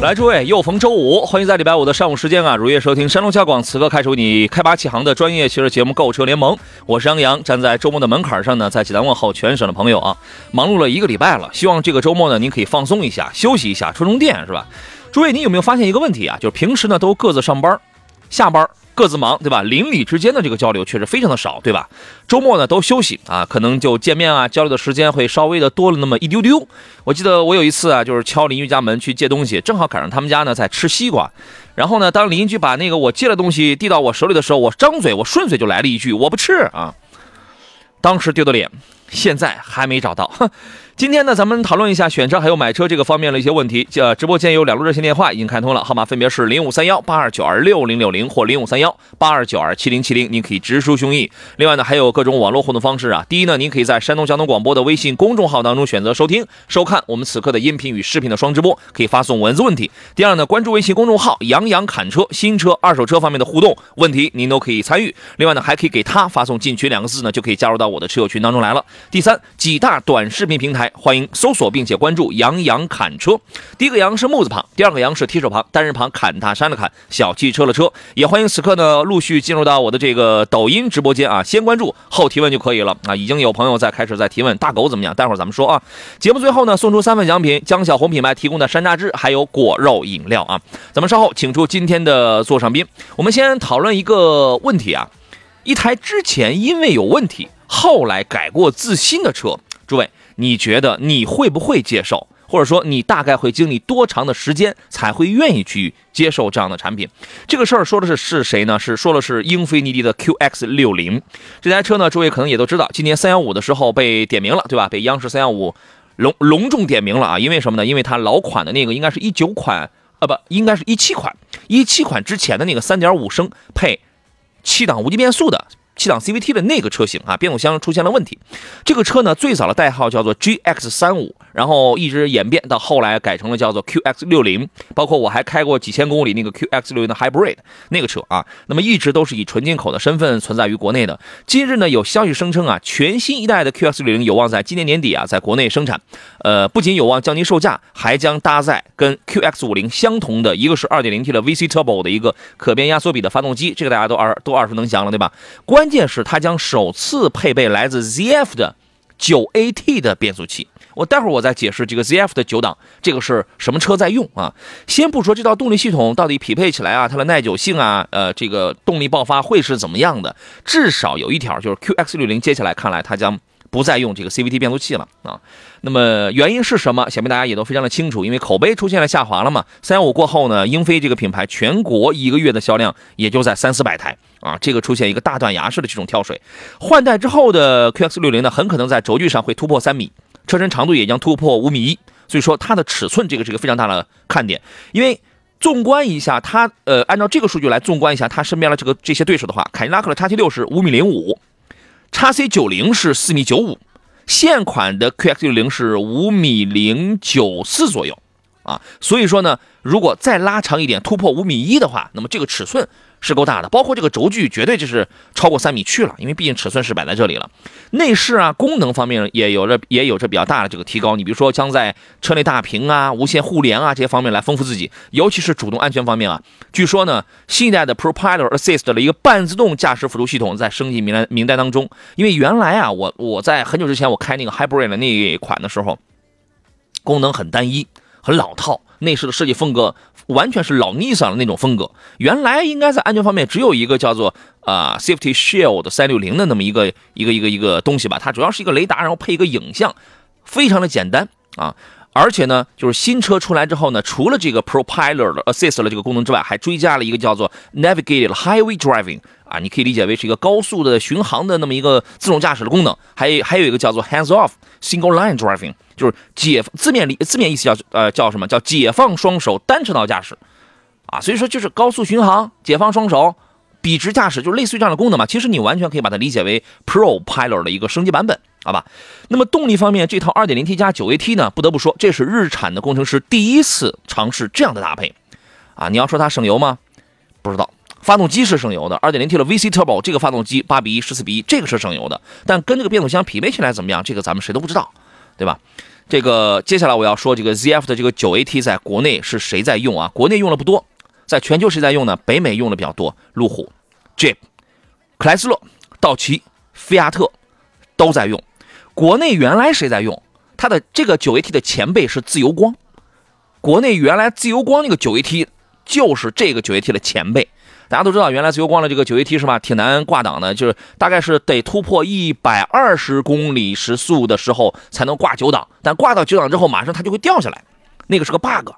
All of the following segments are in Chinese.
来，诸位，又逢周五，欢迎在礼拜五的上午时间啊，如约收听山东交广此刻开始你开拔启航的专业汽车节目《购车联盟》，我是杨洋，站在周末的门槛上呢，在济南问候全省的朋友啊。忙碌了一个礼拜了，希望这个周末呢，您可以放松一下，休息一下，充充电，是吧？诸位，你有没有发现一个问题啊？就是平时呢都各自上班，下班各自忙，对吧？邻里之间的这个交流确实非常的少，对吧？周末呢都休息啊，可能就见面啊交流的时间会稍微的多了那么一丢丢。我记得我有一次啊，就是敲邻居家门去借东西，正好赶上他们家呢在吃西瓜，然后呢，当邻居把那个我借的东西递到我手里的时候，我张嘴我顺嘴就来了一句“我不吃啊”，当时丢的脸，现在还没找到。哼今天呢，咱们讨论一下选车还有买车这个方面的一些问题。呃，直播间有两路热线电话已经开通了，号码分别是零五三幺八二九二六零六零或零五三幺八二九二七零七零，您可以直抒胸臆。另外呢，还有各种网络互动方式啊。第一呢，您可以在山东交通广播的微信公众号当中选择收听、收看我们此刻的音频与视频的双直播，可以发送文字问题。第二呢，关注微信公众号“杨洋侃车”，新车、二手车方面的互动问题您都可以参与。另外呢，还可以给他发送“进群”两个字呢，就可以加入到我的车友群当中来了。第三，几大短视频平台欢迎搜索并且关注“杨洋侃车”。第一个“杨”是木字旁，第二个“杨”是提手旁，单人旁砍大山的砍，小汽车的车。也欢迎此刻呢陆续进入到我的这个抖音直播间啊，先关注后提问就可以了啊。已经有朋友在开始在提问，大狗怎么样？待会儿咱们说啊。节目最后呢，送出三份奖品，江小红品牌提供的山楂汁，还有果肉饮料啊。咱们稍后请出今天的座上宾，我们先讨论一个问题啊。一台之前因为有问题，后来改过自新的车，诸位，你觉得你会不会接受？或者说你大概会经历多长的时间才会愿意去接受这样的产品？这个事儿说的是是谁呢？是说的是英菲尼迪的 QX 六零这台车呢？诸位可能也都知道，今年三幺五的时候被点名了，对吧？被央视三幺五隆隆重点名了啊！因为什么呢？因为它老款的那个应该是一九款，呃不，应该是一七款，一七款之前的那个三点五升配七档无级变速的。七档 CVT 的那个车型啊，变速箱出现了问题。这个车呢，最早的代号叫做 GX 三五，然后一直演变到后来改成了叫做 QX 六零。包括我还开过几千公里那个 QX 六零的 Hybrid 那个车啊，那么一直都是以纯进口的身份存在于国内的。今日呢，有消息声称啊，全新一代的 QX 六零有望在今年年底啊，在国内生产。呃，不仅有望降低售价，还将搭载跟 QX 五零相同的一个是 2.0T 的 VC Turbo 的一个可变压缩比的发动机，这个大家都耳都耳熟能详了，对吧？关关键是它将首次配备来自 ZF 的 9AT 的变速器。我待会儿我再解释这个 ZF 的九档这个是什么车在用啊？先不说这套动力系统到底匹配起来啊，它的耐久性啊，呃，这个动力爆发会是怎么样的？至少有一条就是 QX 六零接下来看来它将不再用这个 CVT 变速器了啊。那么原因是什么？想必大家也都非常的清楚，因为口碑出现了下滑了嘛。三幺五过后呢，英菲这个品牌全国一个月的销量也就在三四百台啊，这个出现一个大断崖式的这种跳水。换代之后的 QX 六零呢，很可能在轴距上会突破三米，车身长度也将突破五米一，所以说它的尺寸这个是一个非常大的看点。因为纵观一下它，呃，按照这个数据来纵观一下它身边的这个这些对手的话，凯迪拉克的 XT 六是五米零五叉 C 九零是四米九五。现款的 QX 六零是五米零九四左右，啊，所以说呢，如果再拉长一点，突破五米一的话，那么这个尺寸是够大的，包括这个轴距绝对就是超过三米去了，因为毕竟尺寸是摆在这里了。内饰啊，功能方面也有着也有着比较大的这个提高，你比如说将在车内大屏啊、无线互联啊这些方面来丰富自己，尤其是主动安全方面啊，据说呢，新一代的 Propeller Assist 的一个半自动驾驶辅助系统在升级名单名单当中，因为原来啊，我我在很久之前我开那个 Hybrid 的那一款的时候，功能很单一，很老套，内饰的设计风格完全是老 Nissan 的那种风格。原来应该在安全方面只有一个叫做啊、Safety Shield 三六零的那么一个一个一个一个东西吧，它主要是一个雷达，然后配一个影像，非常的简单啊。而且呢，就是新车出来之后呢，除了这个 Pro Pilot Assist 的这个功能之外，还追加了一个叫做 Navigated Highway Driving 啊，你可以理解为是一个高速的巡航的那么一个自动驾驶的功能。还有还有一个叫做 hands off single line driving，就是解字面里字面意思叫呃叫什么叫解放双手单车道驾驶啊，所以说就是高速巡航，解放双手。笔直驾驶就是类似于这样的功能嘛，其实你完全可以把它理解为 Pro Pilot 的一个升级版本，好吧？那么动力方面，这套 2.0T 加 9AT 呢，不得不说，这是日产的工程师第一次尝试这样的搭配，啊，你要说它省油吗？不知道，发动机是省油的，2.0T 的 VC Turbo 这个发动机8比1、14比1，这个是省油的，但跟这个变速箱匹配起来怎么样？这个咱们谁都不知道，对吧？这个接下来我要说这个 ZF 的这个 9AT 在国内是谁在用啊？国内用的不多。在全球谁在用呢？北美用的比较多，路虎、Jeep、克莱斯勒、道奇、菲亚特都在用。国内原来谁在用？它的这个九 AT 的前辈是自由光。国内原来自由光那个九 AT 就是这个九 AT 的前辈。大家都知道，原来自由光的这个九 AT 是吧？挺难挂档的，就是大概是得突破一百二十公里时速的时候才能挂九档，但挂到九档之后，马上它就会掉下来，那个是个 bug，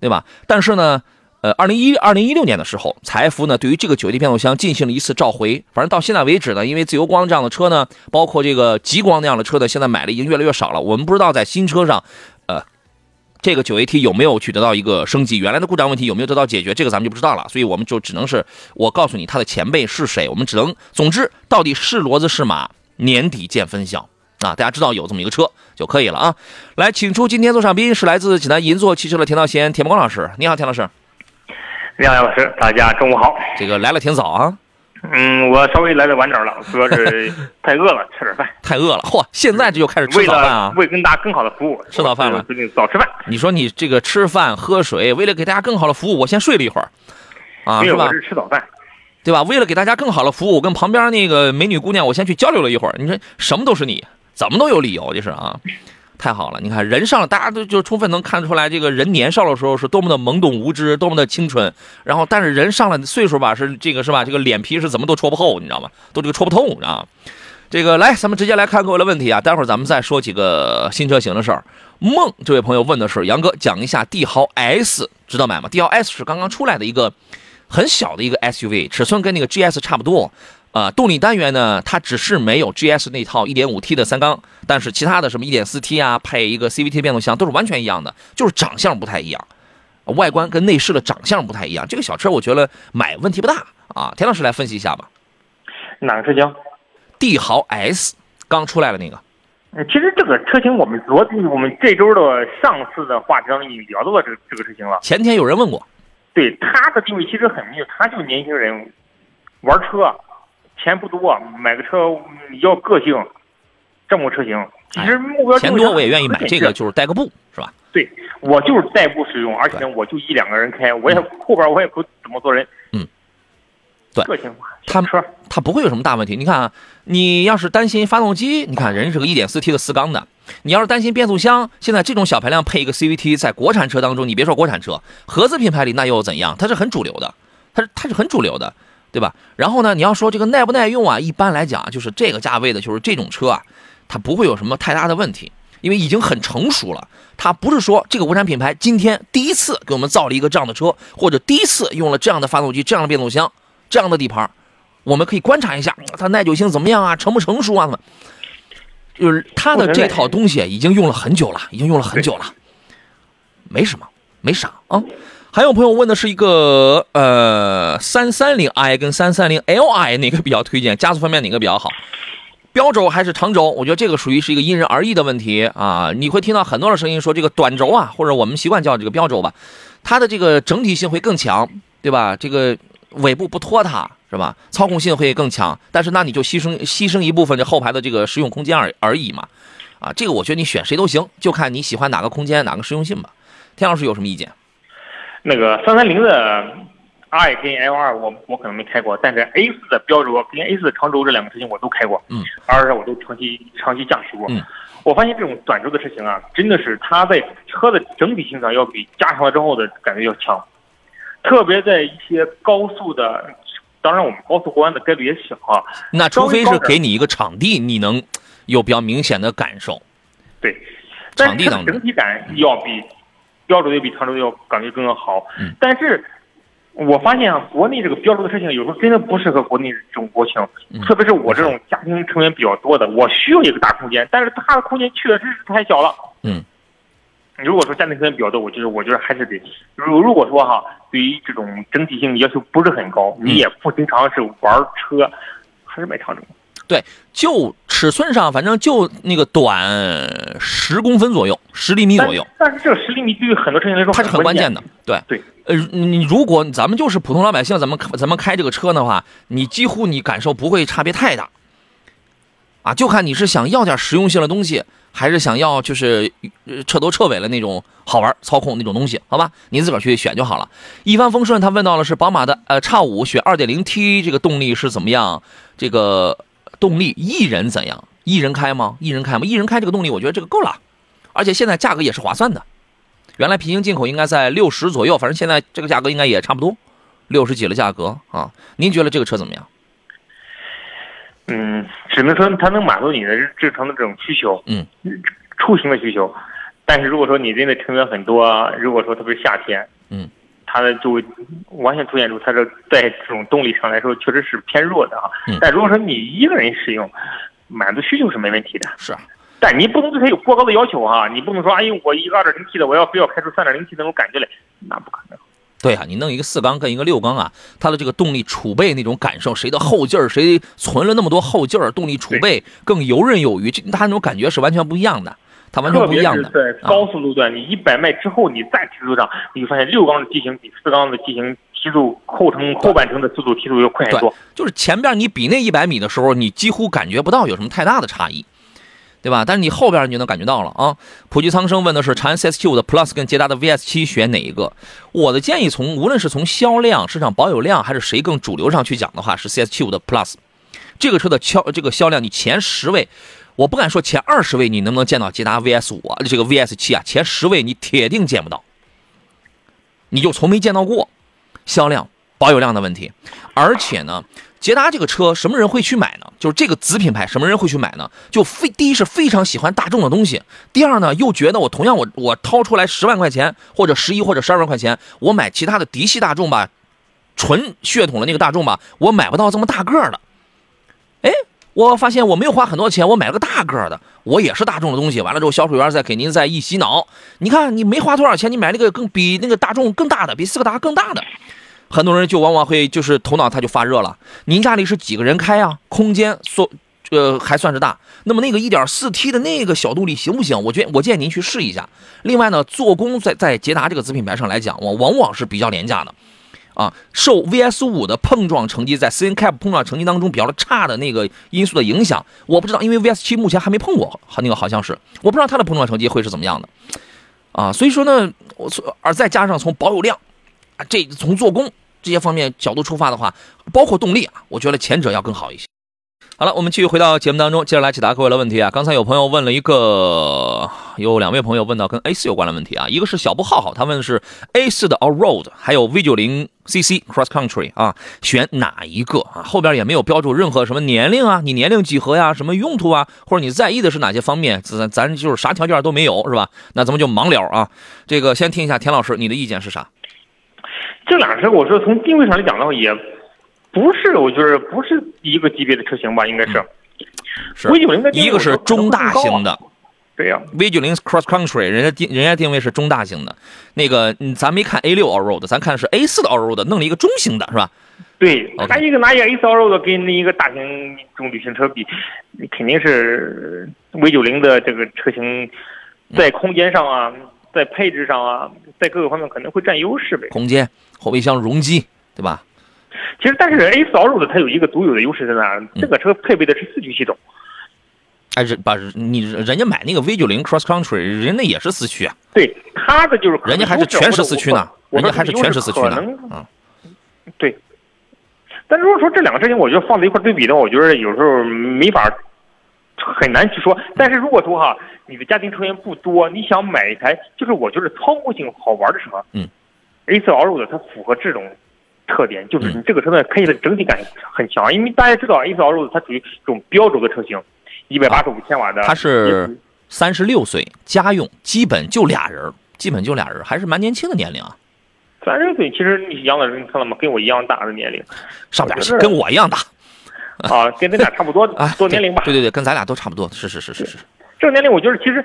对吧？但是呢。呃，二零一二零一六年的时候，财富呢对于这个九 AT 变速箱进行了一次召回。反正到现在为止呢，因为自由光这样的车呢，包括这个极光那样的车呢，现在买的已经越来越少了。我们不知道在新车上，这个九 AT 有没有去得到一个升级，原来的故障问题有没有得到解决，这个咱们就不知道了。所以我们就只能是我告诉你它的前辈是谁，我们只能，总之到底是骡子是马，年底见分晓啊！大家知道有这么一个车就可以了啊。来，请出今天座上宾是来自济南银座汽车的田道贤、田光老师，你好，田老师。你好，田老师，大家中午好。这个来了挺早啊。嗯，我稍微来的晚点了，主要是太饿了，吃点饭。太饿了，嚯！现在这就开始吃早饭啊？为跟大家更好的服务，吃早饭了。最近早吃饭。你说你这个吃饭喝水，为了给大家更好的服务，我先睡了一会儿，啊，是吧？是吃早饭，对吧？为了给大家更好的服务，我跟旁边那个美女姑娘，我先去交流了一会儿。你说什么都是你，怎么都有理由，就是啊。太好了，你看人上了，大家都就充分能看出来，这个人年少的时候是多么的懵懂无知，多么的清纯。然后，但是人上了岁数吧，是这个是吧？这个脸皮是怎么都戳不厚，你知道吗？都这个戳不透啊。这个来，咱们直接来看各位的问题啊。待会儿咱们再说几个新车型的事儿。梦这位朋友问的是杨哥，讲一下帝豪 S 值得买吗？帝豪 S 是刚刚出来的一个很小的一个 SUV，尺寸跟那个 GS 差不多。啊，动力单元呢，它只是没有 GS 那套 1.5T 的三缸，但是其他的什么 1.4T 啊，配一个 CVT 变速箱都是完全一样的，就是长相不太一样，外观跟内饰的长相不太一样。这个小车我觉得买问题不大啊。田老师来分析一下吧。哪个车型？帝豪 S 刚出来的那个。其实这个车型我们昨我们这周的上次的话题当中已经聊到了这个这个车型了。前天有人问过。对它的定位其实很明确，它就是年轻人玩车。钱不多，买个车要个性，这么个车型，其实目标钱多我也愿意买这个，就是代个步，是吧？对，我就是代步使用，而且我就一两个人开，我也后边我也不怎么坐人。嗯，对，个性化，它车它不会有什么大问题。你看啊，你要是担心发动机，你看人是个 1.4T 的四缸的，你要是担心变速箱，现在这种小排量配一个 CVT，在国产车当中，你别说国产车，合资品牌里那又怎样？它是很主流的，它是它是很主流的。对吧？然后呢，你要说这个耐不耐用啊？一般来讲，就是这个价位的，就是这种车啊，它不会有什么太大的问题，因为已经很成熟了。它不是说这个国产品牌今天第一次给我们造了一个这样的车，或者第一次用了这样的发动机、这样的变速箱、这样的底盘，我们可以观察一下它耐久性怎么样啊，成不成熟啊？就是它的这套东西已经用了很久了，已经用了很久了，没什么，没啥啊。还有朋友问的是一个呃三三零 i 跟三三零 li 哪个比较推荐？加速方面哪个比较好？标轴还是长轴？我觉得这个属于是一个因人而异的问题啊。你会听到很多的声音说这个短轴啊，或者我们习惯叫这个标轴吧，它的这个整体性会更强，对吧？这个尾部不拖沓是吧？操控性会更强，但是那你就牺牲牺牲一部分这后排的这个实用空间而而已嘛。啊，这个我觉得你选谁都行，就看你喜欢哪个空间哪个实用性吧。田老师有什么意见？那个三三零的 i 跟 L 二，我我可能没开过，但是 A 四的标轴跟 A 四的长轴这两个车型我都开过，嗯，R 二我都长期长期驾驶过，嗯，我发现这种短轴的车型啊，真的是它在车的整体性上要比加长了之后的感觉要强，特别在一些高速的，当然我们高速过弯的概率也小啊，那除非是给你一个场地，你能有比较明显的感受，对，场地当中整体感要比。标准也比常州要感觉更要好，但是我发现啊，国内这个标准的车型有时候真的不适合国内这种国情，嗯。特别是我这种家庭成员比较多的，我需要一个大空间，但是它的空间确实是太小了。嗯，如果说家庭成员比较多，我觉得我觉得还是得，如如果说哈，对于这种整体性要求不是很高，嗯你也不经常是玩车，还是买长城。就尺寸上，反正就那个短十公分左右，十厘米左右，但是这个十厘米对于很多车型来说它是很关键的。对对，呃，你如果咱们就是普通老百姓，咱们咱们开这个车的话，你几乎你感受不会差别太大，啊，就看你是想要点实用性的东西，还是想要就是呃彻头彻尾的那种好玩操控那种东西，好吧？您自个儿去选就好了。一帆风顺，他问到了是宝马的呃叉五选 2.0T 这个动力是怎么样？这个动力一人怎样？一人开吗？一人开吗？一人开这个动力，我觉得这个够了，而且现在价格也是划算的。原来平行进口应该在六十左右，反正现在这个价格应该也差不多，六十几的价格啊。您觉得这个车怎么样？嗯，只能说它能满足你的日常的这种需求，嗯，出行的需求。但是如果说你真的成员很多，如果说特别是夏天，嗯，它的就会完全凸显出它这在这种动力上来说确实是偏弱的啊。嗯但如果说你一个人使用，满足需求是没问题的。是啊，但你不能对它有过高的要求啊、你不能说，哎呦，我一个二点零 T 的，我要非要开出三点零 T 那种感觉来，那不可能。对啊，你弄一个四缸跟一个六缸啊，它的这个动力储备那种感受，谁的后劲儿，谁存了那么多后劲儿，动力储备更游刃有余，这它那种感觉是完全不一样的，它完全不一样的。是在啊高速路段，你一百迈之后，你再提速上，你就发现六缸的机型比四缸的机型提速后程后半程的速度提速要快很对多。，就是前边你比那一百米的时候，你几乎感觉不到有什么太大的差异，对吧？但是你后边你就能感觉到了啊。普吉苍生问的是长安 CS75 的 Plus 跟捷达的 VS7 选哪一个？我的建议从无论是从销量、市场保有量，还是谁更主流上去讲的话，是 CS75 的 Plus 这个车的销这个销量，你前十位。我不敢说前二十位你能不能见到捷达 VS 五啊，这个 VS 七啊，前十位你铁定见不到，你就从没见到过销量、保有量的问题。而且呢，捷达这个车什么人会去买呢？就是这个子品牌，什么人会去买呢？就非第一是非常喜欢大众的东西，第二呢又觉得我同样我我掏出来十万块钱或者十一或者十二万块钱，我买其他的嫡系大众吧，纯血统的那个大众吧，我买不到这么大个儿的。哎，我发现我没有花很多钱，我买了个大个的，我也是大众的东西。完了之后，销售员再给您再一洗脑，你看你没花多少钱，你买那个更比那个大众更大的，比斯柯达更大的。很多人就往往会就是头脑他就发热了。您家里是几个人开啊？空间所呃还算是大。那么那个 1.4T 的那个小动力行不行？我觉我建议您去试一下。另外呢，做工在在捷达这个子品牌上来讲，往往往是比较廉价的。啊，受 VS 五的碰撞成绩在 CNCAP 碰撞成绩当中比较差的那个因素的影响，我不知道，因为 VS 七目前还没碰过，好那个好像是，我不知道它的碰撞成绩会是怎么样的，啊，所以说呢，我而再加上从保有量，啊，这从做工这些方面角度出发的话，包括动力啊，我觉得前者要更好一些。好了，我们继续回到节目当中，接着来解答各位的问题啊。刚才有朋友问了一个，有两位朋友问到跟 A 四有关的问题啊。一个是小布浩浩，他问的是 A 四的 All Road，还有 V 九零 CC Cross Country 啊，选哪一个啊？后边也没有标注任何什么年龄啊，你年龄几何呀，什么用途啊，或者你在意的是哪些方面？咱咱就是啥条件都没有是吧？那咱们就盲聊啊。这个先听一下田老师，你的意见是啥？这俩车，我说从定位上来讲的话，也不是，我觉得不是一个级别的车型吧，应该是。嗯是 V 九零的一个是中大型的。对呀、V 九零 Cross Country，人家定人家定位是中大型的，那个嗯咱没看 A 六 All Road，咱看的是 A 四的 All Road，弄了一个中型的是吧？对它一个拿一个 A 四 Allroad 跟那一个大型这种旅行车比，肯定是 V 九零的这个车型在空间上啊，在配置上啊，在各个方面可能会占优势呗。空间、后备箱容积，对吧？其实，但是 A 四 Allroad 它有一个独有的优势在哪儿？这个车配备的是四驱系统，哎，人把你人家买那个 V 九零 Cross Country，人家也是四驱啊，对它的就是人家还是全时四驱呢，人家还是全时四驱呢嗯，对。但如果说这两个车型，我觉得放在一块对比的话，我觉得有时候没法很难去说。但是如果说哈，你的家庭成员不多，你想买一台就是我觉得操控性好玩的车，嗯，A 四 Allroad 它符合这种特点，就是嗯你这个车呢开起来整体感很强，因为大家知道 A 四 Allroad 它属于这种标轴的车型，一百八十五千瓦的，它是三十六岁，家用，基本就俩人，基本就俩人，还是蛮年轻的年龄啊。三十岁其实你养的你看了吗？跟我一样大的年龄上边我觉得跟我一样大啊，跟咱俩差不多 啊，多年龄吧。对对对，跟咱俩都差不多，是是是是是。这个年龄，我觉得其实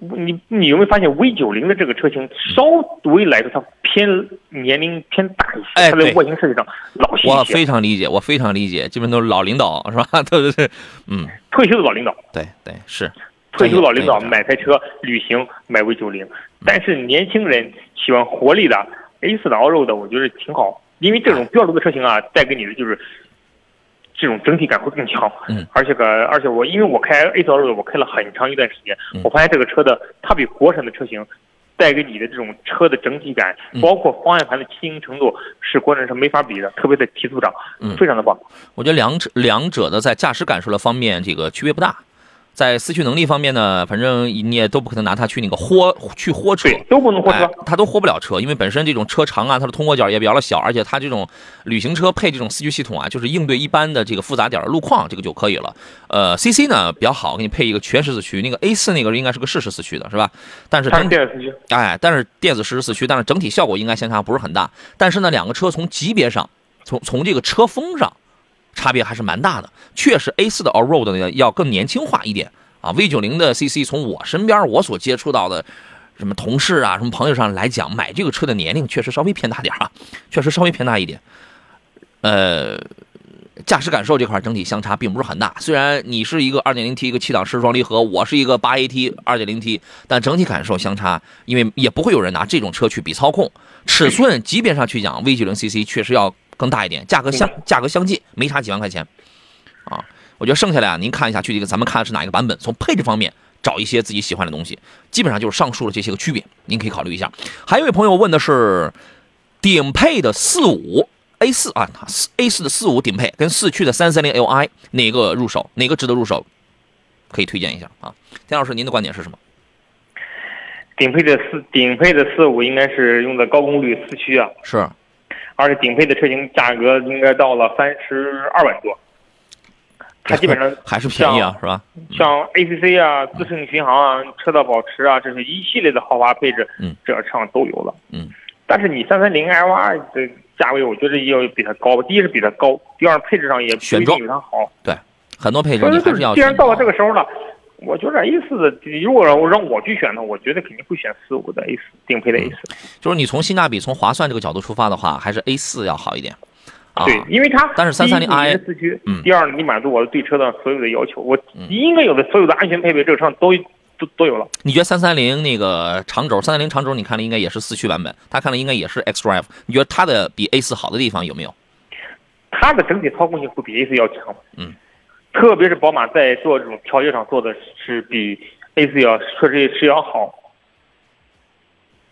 你你有没有发现 V 九零的这个车型稍微来说它偏年龄偏大一些，它在哎对外形设计上老气我一些，非常理解，我非常理解，基本都是老领导是吧？对对对，嗯，退休的老领导。对对是。退休老领导买台车旅行买 V 九零，但是年轻人喜欢活力的 A 四的 Allroad，我觉得挺好，因为这种标准的车型啊，带给你的就是这种整体感会更强。嗯，而且个，而且我因为我开 A 四 Allroad，我开了很长一段时间，嗯我发现这个车的它比国产的车型带给你的这种车的整体感，嗯包括方向盘的轻盈程度，是国产车没法比的，特别在提速上，嗯非常的棒。我觉得两者两者的在驾驶感受的方面，这个区别不大。在四驱能力方面呢，反正你也都不可能拿它去那个豁去豁车，对，都不能豁车哎。它都豁不了车，因为本身这种车长啊，它的通过角也比较的小，而且它这种旅行车配这种四驱系统啊，就是应对一般的这个复杂点的路况，这个就可以了。呃，CC 呢比较好，给你配一个全时四驱，那个 A 四那个应该是个适时四驱的，是吧？但是它是电子四驱，哎，但是电子实时四驱，但是整体效果应该相差不是很大。但是呢，两个车从级别上，从从这个车风上，差别还是蛮大的。确实，A 4的 Allroad 呢要更年轻化一点啊。V 9 0的 CC 从我身边我所接触到的什么同事啊、什么朋友上来讲，买这个车的年龄确实稍微偏大点啊，确实稍微偏大一点。呃，驾驶感受这块整体相差并不是很大。虽然你是一个 2.0T 一个七档湿双离合，我是一个 8AT 2.0T，但整体感受相差，因为也不会有人拿这种车去比操控。尺寸级别上去讲，V90CC 确实要更大一点，价格相价格相近，没差几万块钱啊。我觉得剩下来啊，您看一下具体咱们看的是哪一个版本，从配置方面找一些自己喜欢的东西，基本上就是上述的这些个区别，您可以考虑一下。还有一位朋友问的是顶配的四五 A 四啊，A 四的四五顶配跟四驱的三三零 Li 哪个入手？哪个值得入手？可以推荐一下啊。田老师，您的观点是什么？顶配的四顶配的四五应该是用的高功率四驱啊，是而且顶配的车型价格应该到了三十二万多，它基本上还是便宜啊，是吧？像 ACC 啊、自适应巡航啊、车道保持啊，这是一系列的豪华配置，嗯，这车上都有了。嗯，但是你三三零 LR 的价位，我觉得也要比它高。第一是比它高，第二配置上也不一定有它好。对很多配置你还是要既然到了这个时候了，我觉得 A 四的，如果让我让我去选呢，我觉得肯定会选四五的 A 四顶配的 A 四、就是你从性价比、从划算这个角度出发的话，还是 A 四要好一点。啊，对，因为它但是第一 330i 你是四驱，嗯第二，你满足我对车的所有的要求，我嗯应该有的所有的安全配备，这个车上都都都有了。你觉得三三零那个长轴，三三零长轴你看了应该也是四驱版本，他看了应该也是 X Drive，你觉得它的比 A 四好的地方有没有？它的整体操控性会比 A 四要强。嗯，特别是宝马在做这种调节上做的是比 A 四要确实是要好。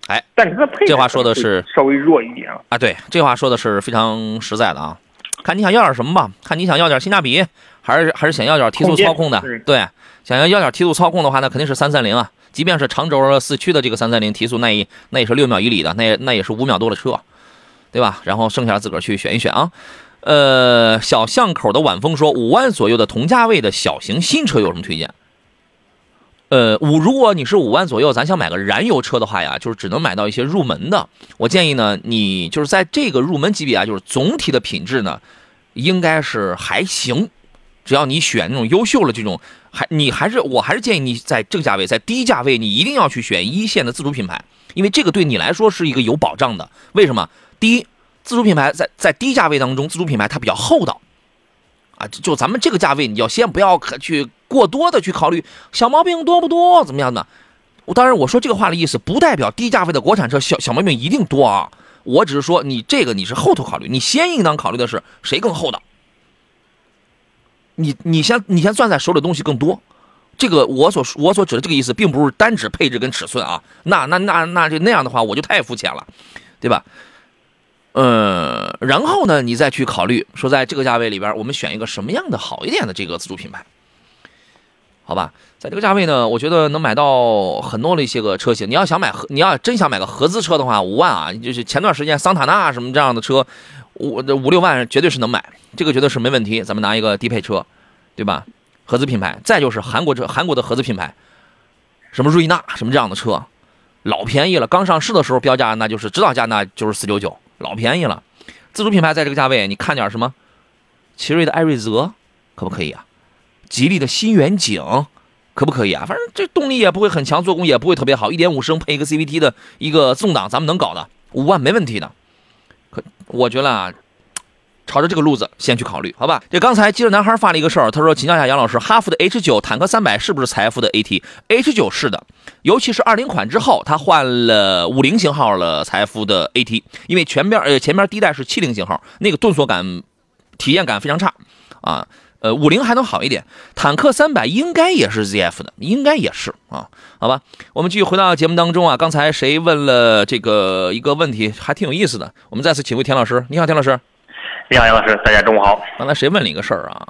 哎，但是它的配置这话说的是稍微弱一点啊。啊，对，这话说的是非常实在的啊。看你想要点什么吧，看你想要点性价比，还是还是想要点提速操控的嗯。对，想要要点提速操控的话，那肯定是三三零啊。即便是长轴四驱的这个三三零，提速那也那也是六秒以里的，那也那也是五秒多的车，对吧？然后剩下自个儿去选一选啊。呃，小巷口的晚风说，五万左右的同价位的小型新车有什么推荐？呃，五如果你是五万左右，咱想买个燃油车的话呀，就是只能买到一些入门的。我建议呢，你就是在这个入门级别啊，就是总体的品质呢，应该是还行。只要你选那种优秀的这种，还你还是我还是建议你在这个价位，在低价位，你一定要去选一线的自主品牌，因为这个对你来说是一个有保障的。为什么？第一，自主品牌在在低价位当中，自主品牌它比较厚道。啊，就就咱们这个价位，你要先不要去过多的去考虑小毛病多不多，怎么样的？我当然我说这个话的意思，不代表低价位的国产车小小毛病一定多啊。我只是说你这个你是后头考虑，你先应当考虑的是谁更厚道。你你先你先攥在手里的东西更多，这个我所我所指的这个意思，并不是单指配置跟尺寸啊。那那那那就那样的话，我就太肤浅了，对吧？呃，然后呢，你再去考虑说，在这个价位里边，我们选一个什么样的好一点的这个自主品牌，好吧？在这个价位呢，我觉得能买到很多的一些个车型。你要想买，你要真想买个合资车的话，五万啊，就是前段时间桑塔纳什么这样的车，五五六万绝对是能买，这个绝对是没问题。咱们拿一个低配车，对吧？合资品牌，再就是韩国车，韩国的合资品牌，什么瑞纳什么这样的车，老便宜了。刚上市的时候标价那就是指导价，那就是四九九，老便宜了。自主品牌在这个价位，你看点什么？奇瑞的艾瑞泽可不可以啊？吉利的新远景可不可以啊？反正这动力也不会很强，做工也不会特别好，一点五升配一个 CVT 的一个自动挡，咱们能搞的，五万没问题的。可我觉得啊，朝着这个路子先去考虑，好吧？这刚才记者男孩发了一个事儿，他说请教一下杨老师，哈弗的 H 九坦克三百是不是财富的 AT？H 九是的，尤其是二零款之后，它换了五零型号了财富的 AT，因为前边呃前边第一代是七零型号，那个顿挫感、体验感非常差啊。呃，五零还能好一点，坦克三百应该也是 ZF 的，应该也是啊，好吧，我们继续回到节目当中啊。刚才谁问了这个一个问题，还挺有意思的，我们再次请回田老师。你好，田老师。你好，杨老师，大家中午好。刚才谁问了一个事儿啊？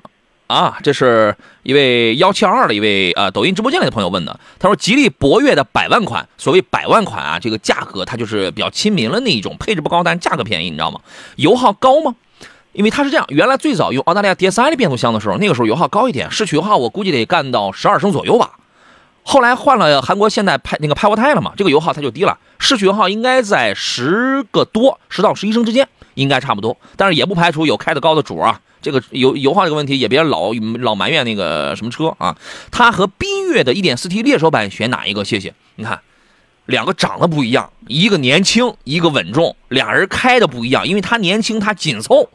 啊，这是一位幺七二二的一位啊抖音直播间里的朋友问的。他说，吉利博越的百万款，所谓百万款啊，这个价格它就是比较亲民了那一种，配置不高，但是价格便宜，你知道吗？油耗高吗？因为它是这样，原来最早用澳大利亚 DSI 的变速箱的时候，那个时候油耗高一点，市区油耗我估计得干到十二升左右吧。后来换了韩国现代派那个派沃泰了嘛，这个油耗它就低了，市区油耗应该在十个多，十到十一升之间，应该差不多。但是也不排除有开的高的主啊，这个油油耗这个问题也别老老埋怨那个什么车啊。它和缤越的 1.4T 猎手版选哪一个？谢谢。你看，两个长得不一样，一个年轻，一个稳重，俩人开的不一样，因为它年轻，它紧凑。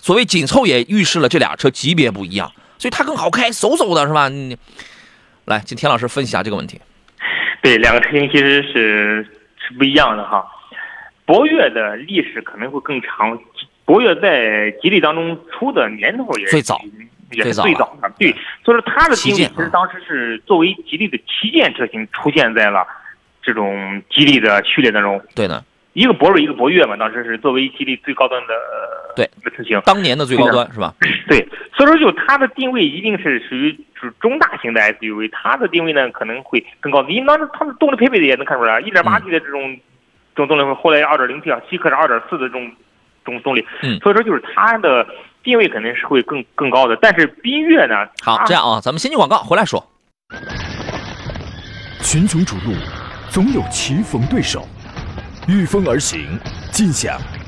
所谓紧凑也预示了这俩车级别不一样，所以它更好开，嗖嗖的是吧？你来，请田老师分析一下这个问题。对，两个车型其实是是不一样的哈。博越的历史可能会更长，博越在吉利当中出的年头也最早，也是最早的。对，所以说它的定位其实当时是作为吉利的旗舰车型出现在了这种吉利的序列当中。对的。一个博瑞，一个博越嘛，当时是作为吉利最高端的对的车型，当年的最高端是吧？对，所以说就它的定位一定是属于是中大型的 SUV，它的定位呢可能会更高。你那它的动力配备的也能看出来，一点八 T 的这种这种动力，后来二点零 T 啊，西克是二点四的这种这种动力，嗯，所以说就是它的定位肯定是会更更高的。但是缤越呢，好，这样啊，咱们先进广告回来说。群雄逐鹿，总有棋逢对手。御风而行，尽享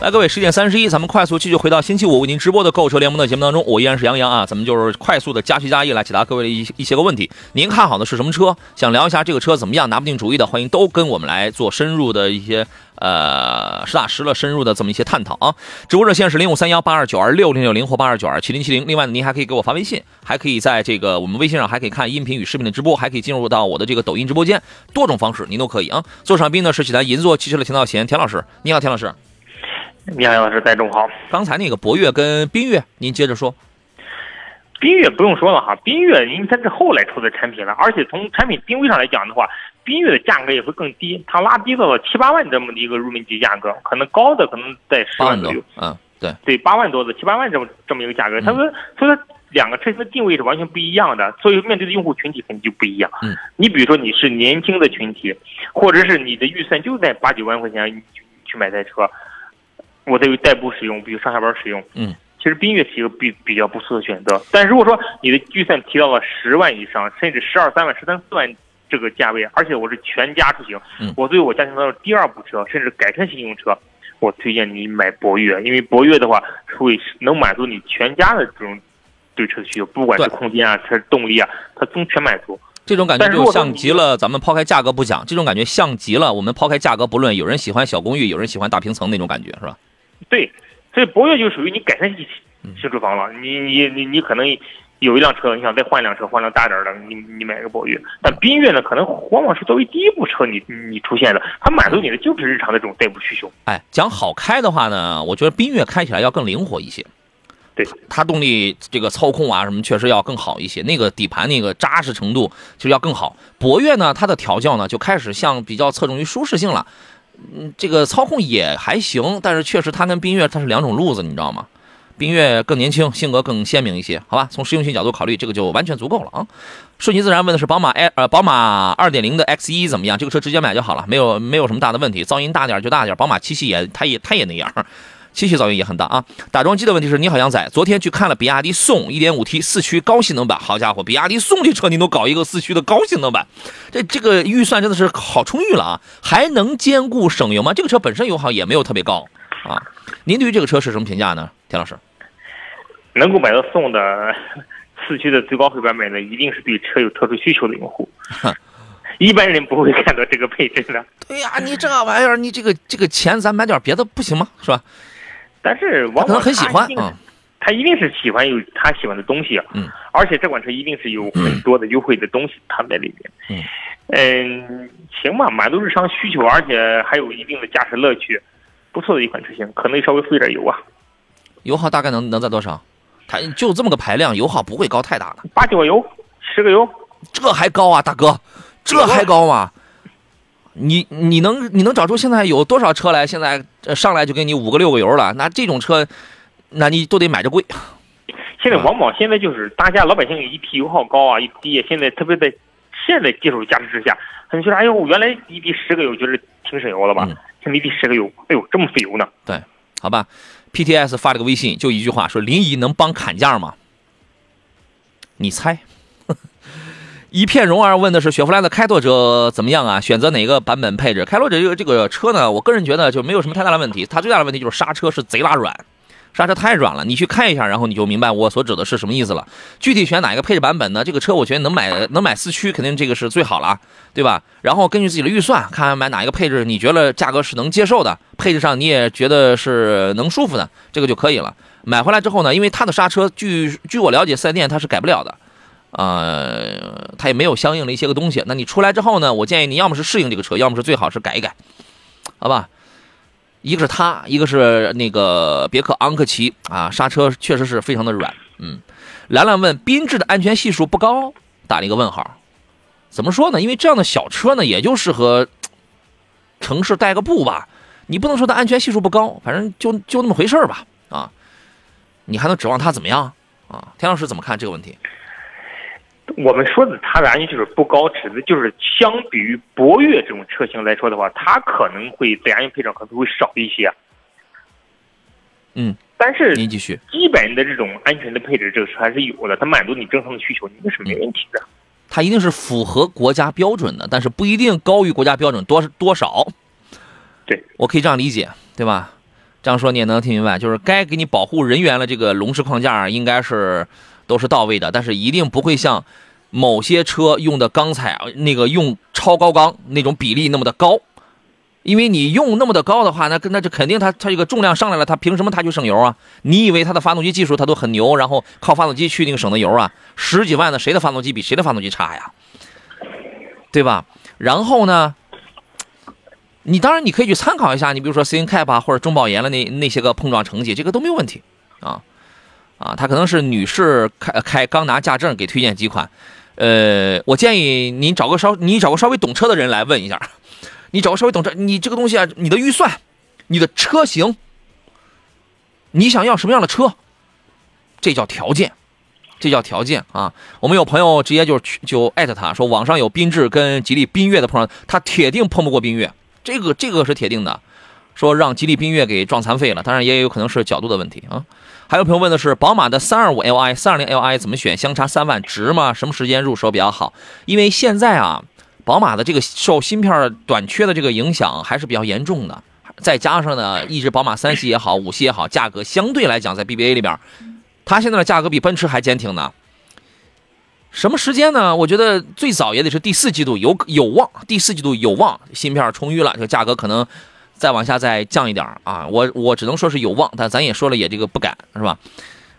来，各位，十点三十一，咱们快速继续回到星期五为您直播的购车联盟的节目当中，我依然是杨洋啊，咱们就是快速的加叙加意来解答各位的一一些个问题。您看好的是什么车？想聊一下这个车怎么样？拿不定主意的，欢迎都跟我们来做深入的一些呃实打实的深入的这么一些探讨啊。直播热线是零五三幺八二九二六零六零或八二九二七零七零。另外呢，您还可以给我发微信，还可以在这个我们微信上还可以看音频与视频的直播，还可以进入到我的这个抖音直播间，多种方式您都可以啊。座上宾呢是济南银座汽车的田道贤田老师，你好，田老师。你好，杨老师，大家中午好。刚才那个博越跟缤越，您接着说。缤越不用说了哈，缤越因为它是后来出的产品了，而且从产品定位上来讲的话，缤越的价格也会更低，它拉低到了七八万这么的一个入门级价格，可能高的可能在十万左右。嗯，对，对，八万多的七八万这么这么一个价格，它说所以说两个车型的定位是完全不一样的，所以面对的用户群体肯定就不一样。嗯，你比如说你是年轻的群体，或者是你的预算就在八九万块钱去买台车。我在于代步使用，比如上下班使用。嗯，其实缤越是一个比比较不错的选择。但如果说你的预算提到了十万以上，甚至十二三万、十三四万这个价位，而且我是全家出行，嗯，我作为我家庭的第二部车，甚至改车型用车，我推荐你买博越，因为博越的话会能满足你全家的这种对车的需求，不管是空间啊、它动力啊，它都全满足。这种感觉就像极了，咱们抛开价格不讲，这种感觉像极了我们抛开价格不论，有人喜欢小公寓，有人喜欢大平层那种感觉，是吧？对，所以博越就属于你改善型新住房了。你你你你可能有一辆车，你想再换一辆车，换辆大点的，你你买个博越。但缤越呢，可能往往是作为第一部车你你出现的，它满足你的就是日常的这种代步需求。哎，讲好开的话呢，我觉得缤越开起来要更灵活一些。对，它动力这个操控啊什么确实要更好一些，那个底盘那个扎实程度就要更好。博越呢，它的调教呢就开始像比较侧重于舒适性了。嗯，这个操控也还行，但是确实它跟缤越它是两种路子，你知道吗？缤越更年轻，性格更鲜明一些，好吧？从实用性角度考虑，这个就完全足够了啊。顺其自然问的是宝马 i 呃宝马二点零的 X 一怎么样？这个车直接买就好了，没有没有什么大的问题，噪音大点就大点。宝马七系也它也它也那样，七系噪音也很大啊。打桩机的问题是，你好杨仔昨天去看了比亚迪宋 1.5T 四驱高性能版，好家伙，比亚迪宋这车你都搞一个四驱的高性能版，这这个预算真的是好充裕了啊！还能兼顾省油吗？这个车本身油耗也没有特别高啊。您对于这个车是什么评价呢，田老师？能够买到宋的 四驱的最高配版本的，一定是对车有特殊需求的用户。一般人不会看到这个配置的。对呀、你这玩意儿，你这个这个钱咱买点别的不行吗？是吧？但是他可能往往很喜欢啊、他一定是喜欢有他喜欢的东西啊。嗯。而且这款车一定是有很多的优惠的东西摊在里面。嗯。嗯，行吧，满足日常需求，而且还有一定的驾驶乐趣，不错的一款车型，可能稍微费点油啊，油耗大概能能在多少？它就这么个排量，油耗不会高太大的。八九个油，十个油。这还高啊，大哥，这还高吗？你你能你能找出现在有多少车来？现在呃上来就给你五个六个油了，那这种车，那你都得买着贵。现在往往现在就是大家老百姓一提油耗高啊，一低，现在特别在现在技术加持之下，他们觉得哎呦，原来一滴十个油觉得挺省油了吧？嗯现在一滴十个油，哎呦，这么费油呢？对，好吧，PTS 发了个微信，就一句话说临沂能帮砍价吗？你猜？一片蓉儿问的是雪佛兰的开拓者怎么样啊？选择哪个版本配置？开拓者这个这个车呢，我个人觉得就没有什么太大的问题。它最大的问题就是刹车是贼拉软，刹车太软了。你去看一下，然后你就明白我所指的是什么意思了。具体选哪一个配置版本呢？这个车我觉得能买能买四驱，肯定这个是最好了，对吧？然后根据自己的预算，看看买哪一个配置，你觉得价格是能接受的，配置上你也觉得是能舒服的，这个就可以了。买回来之后呢，因为它的刹车，据据我了解，四 S 店它是改不了的。呃，它也没有相应的一些个东西。那你出来之后呢，我建议你要么是适应这个车，要么是最好是改一改，好吧？一个是它，一个是那个别克昂克旗啊，刹车确实是非常的软。嗯，兰兰问缤智的安全系数不高，打了一个问号。怎么说呢？因为这样的小车呢，也就适合 城市代个步吧。你不能说它安全系数不高，反正就就那么回事吧。啊，你还能指望它怎么样啊？田老师怎么看这个问题？我们说的它的安全系数不高，指的就是相比于博越这种车型来说的话，它可能会在安全配置上可能会少一些。嗯，但是您继续。基本的这种安全的配置，这个车还是有的，它满足你正常的需求，那是没问题的。它一定是符合国家标准的，但是不一定高于国家标准多多少。对，我可以这样理解，对吧？这样说你也能听明白，就是该给你保护人员的这个笼式框架应该是都是到位的，但是一定不会像某些车用的钢材那个用超高钢那种比例那么的高，因为你用那么的高的话，那那这肯定它它这个重量上来了，它凭什么它就省油啊？你以为它的发动机技术它都很牛，然后靠发动机去那个省的油啊？十几万的谁的发动机比谁的发动机差呀？对吧？然后呢，你当然你可以去参考一下，你比如说 C N Cap 啊或者中保研的那那些个碰撞成绩，这个都没有问题啊啊，他可能是女士开开刚拿驾证给推荐几款，呃，我建议您找个稍你找个稍微懂车的人来问一下，你找个稍微懂车，你这个东西啊，你的预算，你的车型，你想要什么样的车，这叫条件。这叫条件啊！我们有朋友直接就去就艾特他说，网上有缤智跟吉利缤越的碰撞，他铁定碰不过缤越，这个这个是铁定的。说让吉利缤越给撞残废了，当然也有可能是角度的问题啊。还有朋友问的是，宝马的三二五 Li、三二零 Li 怎么选？相差三万值吗？什么时间入手比较好？因为现在啊，宝马的这个受芯片短缺的这个影响还是比较严重的，再加上呢，一直宝马三系也好，五系也好，价格相对来讲在 BBA 里边。它现在的价格比奔驰还坚挺呢。什么时间呢？我觉得最早也得是第四季度有有望，第四季度有望芯片充裕了，这个价格可能再往下再降一点啊。我我只能说是有望，但咱也说了也这个不敢是吧？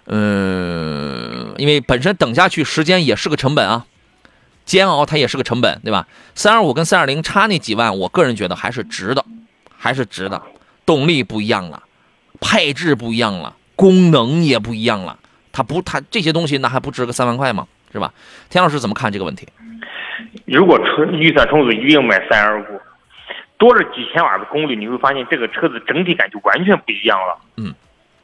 嗯，因为本身等下去时间也是个成本啊，煎熬它也是个成本，对吧？三二五跟三二零差那几万，我个人觉得还是值的，还是值的。动力不一样了，配置不一样了。功能也不一样了，它不，它这些东西那还不值个三万块吗？是吧？田老师怎么看这个问题？如果纯预算充足，一定买三二五。多了几千瓦的功率，你会发现这个车子整体感就完全不一样了。嗯，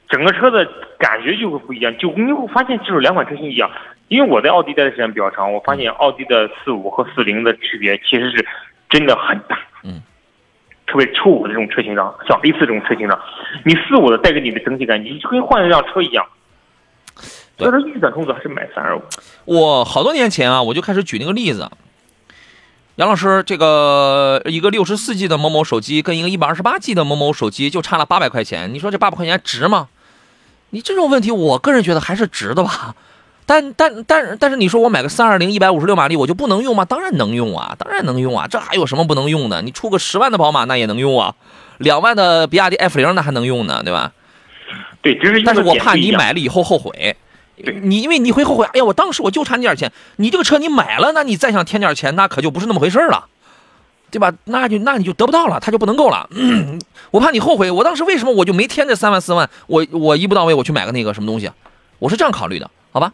整个车的感觉就会不一样，就你会发现就是两款车型一样。因为我在奥迪待的时间比较长，我发现奥迪的四五和四零的区别其实是真的很大。嗯，特别初五的这种车型上，像 A 四这种车型上，你四五的带给你的整体感，你就跟换一辆车一样。所以说预算充足还是买三二五。我好多年前啊，我就开始举那个例子。杨老师，这个一个六十四 G 的某某手机跟一个一百二十八 G 的某某手机就差了八百块钱，你说这八百块钱值吗？你这种问题，我个人觉得还是值的吧。但但但但是你说我买个三二零一百五十六马力我就不能用吗？当然能用啊，当然能用啊，这还有什么不能用的？你出个十万的宝马那也能用啊，两万的比亚迪 F 零那还能用呢，对吧？对，但是我怕你买了以后后悔，你因为你会后悔，哎呀，我当时我就差那点钱，你这个车你买了，那你再想添点钱，那可就不是那么回事了，对吧？那就那你就得不到了，它就不能够了。我怕你后悔，我当时为什么我就没添这三万四万？我我一步到位我去买个那个什么东西，我是这样考虑的。好吧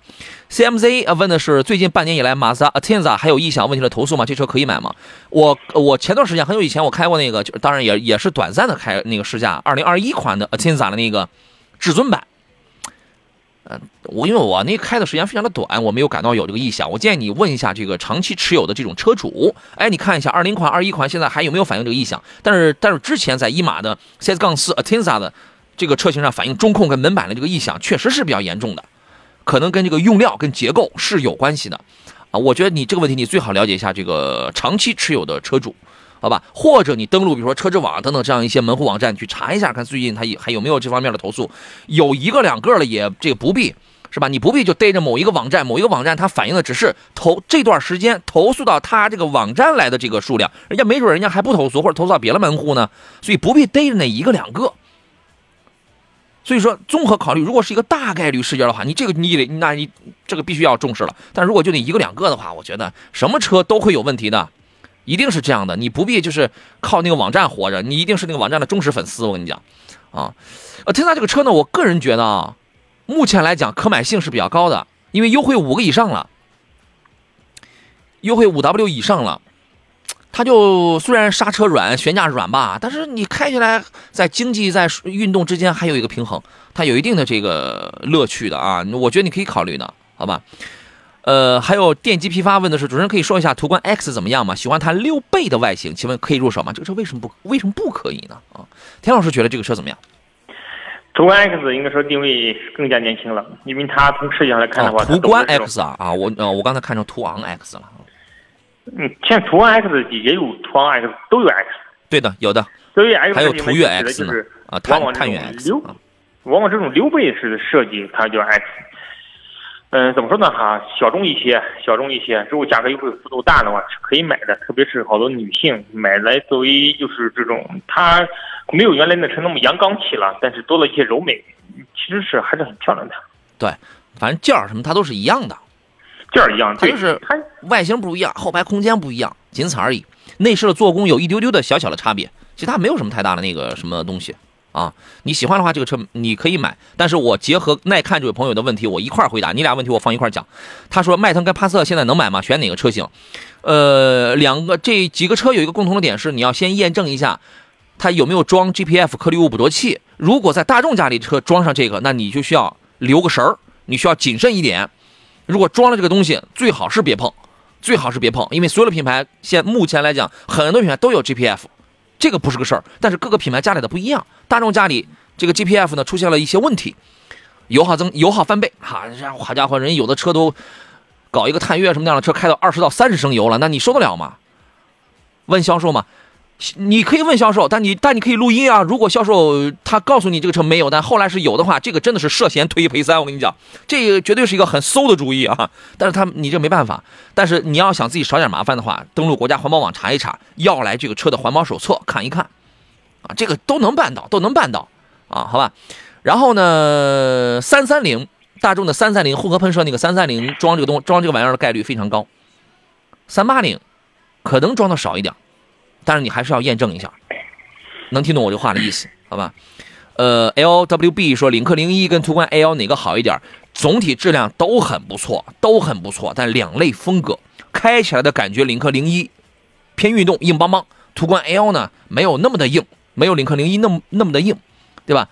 ，CMZ 问的是最近半年以来，马自达 Atenza 还有异响问题的投诉吗？这车可以买吗？我我前段时间很久以前我开过那个，就当然也也是短暂的开那个试驾，二零二一款的 Atenza 的那个至尊版。嗯，我因为我那开的时间非常的短，我没有感到有这个异响。我建议你问一下这个长期持有的这种车主，哎，你看一下二零款、二一款现在还有没有反映这个异响？但是但是之前在一马的 CS 杠四 Atenza 的这个车型上反映中控跟门板的这个异响，确实是比较严重的。可能跟这个用料跟结构是有关系的，啊，我觉得你这个问题你最好了解一下这个长期持有的车主，好吧？或者你登录比如说车之网等等这样一些门户网站去查一下，看最近他还有没有这方面的投诉，有一个两个了也这个不必是吧？你不必就逮着某一个网站，某一个网站它反映的只是投这段时间投诉到他这个网站来的这个数量，人家没准人家还不投诉或者投诉到别的门户呢，所以不必逮着那一个两个。所以说，综合考虑，如果是一个大概率事件的话，你这个你得，那你这个必须要重视了。但如果就那一个两个的话，我觉得什么车都会有问题的，一定是这样的。你不必就是靠那个网站活着，你一定是那个网站的忠实粉丝。我跟你讲，啊，呃，天籁这个车呢，我个人觉得啊，目前来讲可买性是比较高的，因为优惠五个以上了，优惠五 W 以上了。它就虽然刹车软，悬架软吧，但是你开起来在经济在运动之间还有一个平衡，它有一定的这个乐趣的啊，我觉得你可以考虑的，好吧？呃，还有电机批发问的是，主持人可以说一下途观 X 怎么样吗？喜欢它六倍的外形，请问可以入手吗？这个车为什么不为什么不可以呢？啊，田老师觉得这个车怎么样？途观 X 应该说定位更加年轻了，因为它从设计上来看的话，途观 X 啊啊，我呃我刚才看成途昂 X 了。嗯，现在途观 X 也有途昂 X，都有 X。对的，有的。所以 X 还有途岳 X 呢啊，探探岳 X 溜，往往这种溜背式的设计，它叫 X。嗯，怎么说呢？哈，小众一些，小众一些。如果价格优惠幅度大的话，是可以买的。特别是好多女性买来作为就是这种，它没有原来那车那么阳刚气了，但是多了一些柔美，其实是还是很漂亮的。对，反正件儿什么它都是一样的。件儿一样，它就是它外形不一样，后排空间不一样，仅此而已。内饰的做工有一丢丢的小小的差别，其他没有什么太大的那个什么东西啊。你喜欢的话，这个车你可以买。但是我结合耐看这位朋友的问题，我一块儿回答。你俩问题我放一块儿讲。他说迈腾跟帕萨特现在能买吗？选哪个车型？呃，两个这几个车有一个共同的点是，你要先验证一下它有没有装 GPF 颗粒物捕捉器。如果在大众家里车装上这个，那你就需要留个神儿，你需要谨慎一点。如果装了这个东西，最好是别碰，最好是别碰，因为所有的品牌现目前来讲，很多品牌都有 GPF，这个不是个事儿。但是各个品牌家里的不一样，大众家里这个 GPF 呢出现了一些问题，油耗增，油耗翻倍，哈，好家伙，人有的车都搞一个探岳什么样的车，开到二十到三十升油了，那你受得了吗？问销售嘛。你可以问销售，但你但你可以录音啊。如果销售他告诉你这个车没有，但后来是有的话，这个真的是涉嫌推一赔三。我跟你讲，这个绝对是一个很馊的主意啊。但是他你这没办法。但是你要想自己少点麻烦的话，登录国家环保网查一查，要来这个车的环保手册看一看，啊，这个都能办到，都能办到啊，好吧。然后呢，三三零大众的三三零混合喷射那个三三零装这个东装这个玩意儿的概率非常高，三八零可能装的少一点。但是你还是要验证一下，能听懂我这话的意思，好吧？呃，L W B 说领克零一跟途观 L 哪个好一点？总体质量都很不错，都很不错，但两类风格，开起来的感觉领克零一偏运动硬邦邦，途观 L 呢没有那么的硬，没有领克零一那么那么的硬，对吧？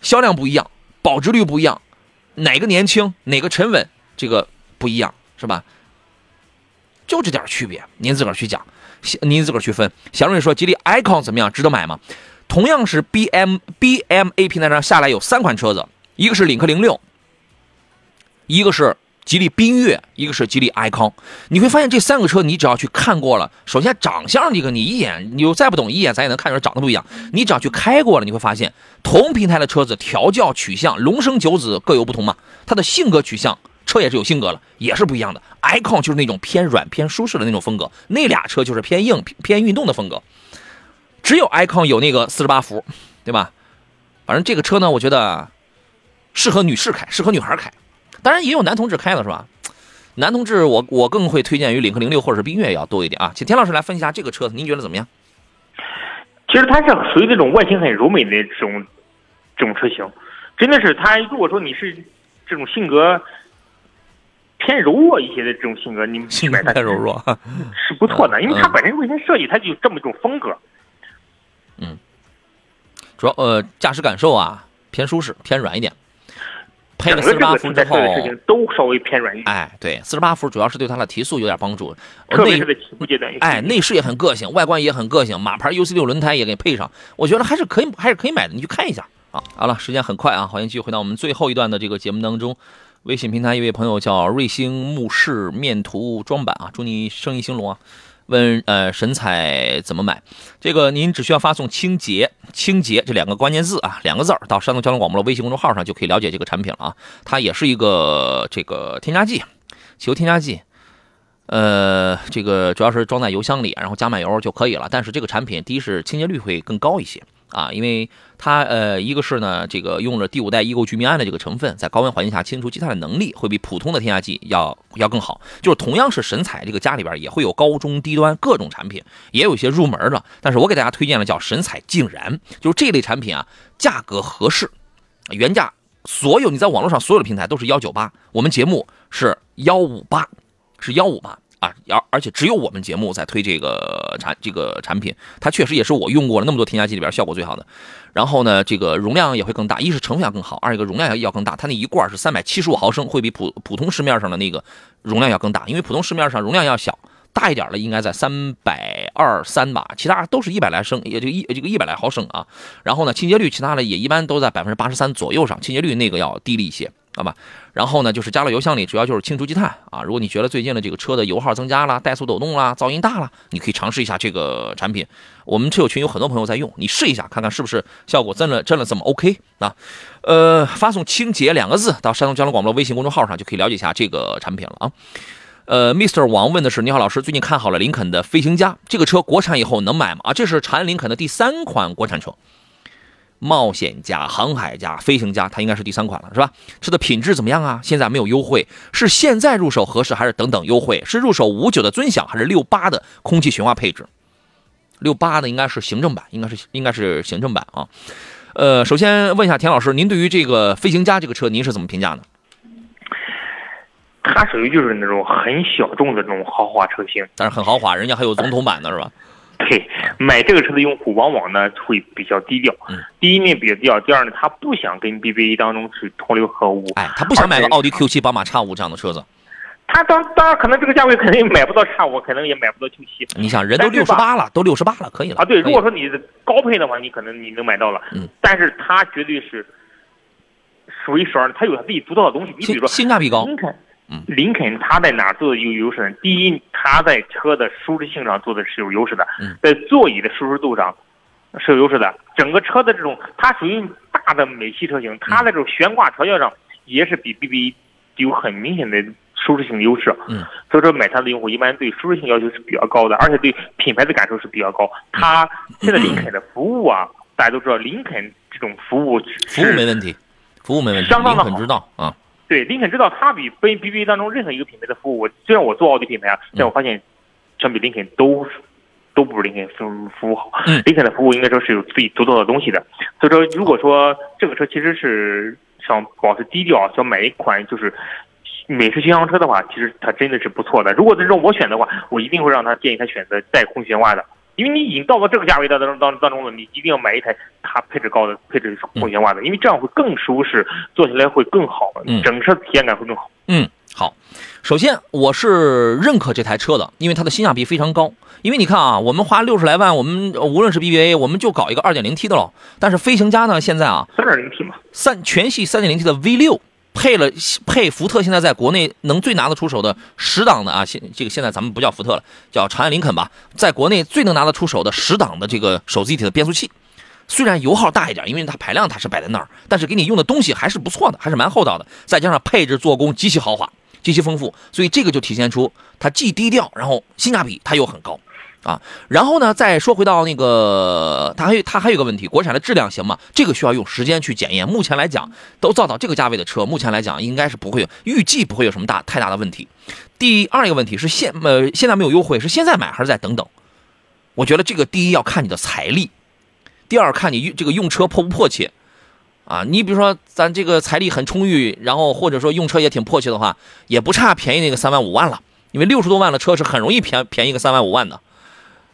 销量不一样，保值率不一样，哪个年轻，哪个沉稳，这个不一样，是吧？就这点区别，您自个儿去讲，您自个儿去分。小瑞说吉利 icon 怎么样，值得买吗？同样是 B M B M A 平台上下来有三款车子，一个是领克零六，一个是吉利缤越，一个是吉利 icon。你会发现这三个车，你只要去看过了，首先长相这个你一眼，你又再不懂一眼，咱也能看出来长得不一样。你只要去开过了，你会发现同平台的车子调教取向，龙生九子各有不同嘛，它的性格取向。车也是有性格了，也是不一样的。icon 就是那种偏软、偏舒适的那种风格，那俩车就是偏硬、偏运动的风格。只有 icon 有那个四十八伏，对吧？反正这个车呢，我觉得适合女士开，适合女孩开。当然也有男同志开的是吧？男同志，我我更会推荐于领克零六或者是缤越要多一点啊。请田老师来分析一下这个车子，您觉得怎么样？其实它是属于这种外形很柔美的这种这种车型，真的是它。如果说你是这种性格。偏柔弱一些的这种性格，你们性格太柔弱是不错的，因为它本身外形设计它就这么一种风格。嗯，主要呃驾驶感受啊偏舒适偏软一点，配了四十八伏之后都稍微偏软一点。哎，对，四十八伏主要是对它的提速有点帮助，特别是在起步阶段。哎，内饰也很个性，外观也很个性，马牌 UC 六轮胎也给配上，我觉得还是可以，还是可以买的，你去看一下啊。好了，时间很快啊，欢迎继续回到我们最后一段的这个节目当中。微信平台一位朋友叫瑞星木饰面图装版啊，祝你生意兴隆啊！问呃神采怎么买？这个您只需要发送“清洁”“清洁”这两个关键字啊，两个字儿到山东交通广播的微信公众号上就可以了解这个产品了啊。它也是一个这个添加剂，汽油添加剂。呃，这个主要是装在油箱里，然后加满油就可以了。但是这个产品第一是清洁率会更高一些。啊，因为它呃，一个是呢，这个用了第五代异构聚醚胺的这个成分，在高温环境下清除积碳的能力会比普通的添加剂要要更好。就是同样是神采，这个家里边也会有高中低端各种产品，也有一些入门的。但是我给大家推荐的叫神采竟然，就是这类产品啊，价格合适，原价所有你在网络上所有的平台都是幺九八，我们节目是幺五八，是幺五八。啊，而而且只有我们节目在推这个产这个产品，它确实也是我用过了那么多添加剂里边效果最好的。然后呢，这个容量也会更大，一是成分要更好，二一个容量要要更大。它那一罐是三百七十五毫升，会比普普通市面上的那个容量要更大，因为普通市面上容量要小，大一点的应该在三百二三吧，其他都是一百来升，也就一这个一百来毫升啊。然后呢，清洁率其他的也一般都在百分之八十三左右上，清洁率那个要低了一些。好吧，然后呢，就是加了油箱里，主要就是清除积碳啊。如果你觉得最近的这个车的油耗增加了、怠速抖动啦、噪音大了，你可以尝试一下这个产品。我们车友群有很多朋友在用，你试一下看看是不是效果真的真的这么 OK 啊？呃，发送“清洁”两个字到山东交通广播微信公众号上就可以了解一下这个产品了啊。呃，Mr 王问的是：你好，老师，最近看好了林肯的飞行家这个车，国产以后能买吗？啊，这是长安林肯的第三款国产车。冒险家、航海家、飞行家，它应该是第三款了，是吧？车的品质怎么样啊？现在没有优惠，是现在入手合适还是等等优惠？是入手五九的尊享还是六八的空气悬挂配置？六八的应该是行政版，应该是应该是行政版啊。呃，首先问一下田老师，您对于这个飞行家这个车，您是怎么评价呢？它属于就是那种很小众的这种豪华车型，但是很豪华，人家还有总统版的是吧？对，买这个车的用户往往呢会比较低调。嗯，第一面比较低调，第二呢，他不想跟 BBA 当中去同流合污。哎，他不想买个奥迪 Q7、宝马 X5 这样的车子。他当当然可能这个价位肯定买不到 X5，可能也买不到 Q7。你想，人都六十八了，都六十八了，可以了啊。对，如果说你高配的话，你可能你能买到了。嗯，但是它绝对是数一数二，它有它自己独到的东西。你比如说性价比高。林肯它在哪做的有优势呢？第一，它在车的舒适性上做的是有优势的，在座椅的舒适度上是有优势的。整个车的这种，它属于大的美系车型，它的这种悬挂调教上也是比 BBA 有很明显的舒适性的优势。嗯，所以说买它的用户一般对舒适性要求是比较高的，而且对品牌的感受是比较高。它现在林肯的服务啊，大家都知道，林肯这种服务服务没问题，服务没问题，相当的好，知道啊。对林肯知道，它比非 BBA 当中任何一个品牌的服务，我虽然我做奥迪品牌啊，但我发现相比林肯都都不如林肯服服务好。林肯的服务应该说是有自己独到的东西的。所以说，如果说这个车其实是想保持低调，想买一款就是美式巡航车的话，其实它真的是不错的。如果这种我选的话，我一定会让他建议他选择带空悬挂的，因为你已经到了这个价位当当当当中了，你一定要买一台它配置高的配置空气悬挂的，因为这样会更舒适，坐起来会更好，嗯整车体验感会更好。嗯，好。首先，我是认可这台车的，因为它的性价比非常高。因为你看啊，我们花六十来万，我们呃无论是 BBA，我们就搞一个 2.0T 的了。但是飞行家呢，现在啊，三点零 T 嘛，三全系 3.0T 的 V6 配了配福特现在在国内能最拿得出手的十档的啊，现这个现在咱们不叫福特了，叫长安林肯吧，在国内最能拿得出手的十档的这个手自一体的变速器。虽然油耗大一点，因为它排量它是摆在那儿，但是给你用的东西还是不错的，还是蛮厚道的。再加上配置做工极其豪华、极其丰富，所以这个就体现出它既低调，然后性价比它又很高啊。然后呢，再说回到那个，它还有它还有个问题，国产的质量行吗？这个需要用时间去检验。目前来讲，都造到这个价位的车，目前来讲应该是不会有，预计不会有什么大太大的问题。第二一个问题是现呃现在没有优惠，是现在买还是再等等？我觉得这个第一要看你的财力。第二，看你这个用车迫不迫切，啊，你比如说咱这个财力很充裕，然后或者说用车也挺迫切的话，也不差便宜那个三万五万了，因为六十多万的车是很容易便便宜个三万五万的，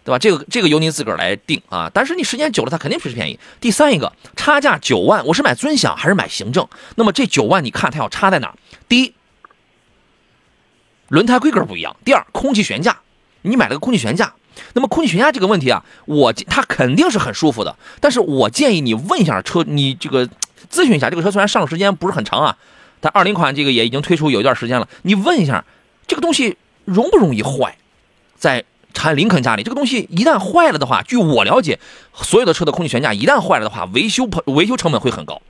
对吧？这个这个由您自个儿来定啊，但是你时间久了，它肯定不是便宜。第三一个，差价九万，我是买尊享还是买行政？那么这九万你看它要差在哪？第一，轮胎规格不一样；第二，空气悬架，你买了个空气悬架。那么空气悬架这个问题啊，我它肯定是很舒服的，但是我建议你问一下车，你这个咨询一下这个车，虽然上市时间不是很长啊，但二零款这个也已经推出有一段时间了，你问一下这个东西容不容易坏，在长安林肯家里，这个东西一旦坏了的话，据我了解，所有的车的空气悬架一旦坏了的话，维修维修成本会很高，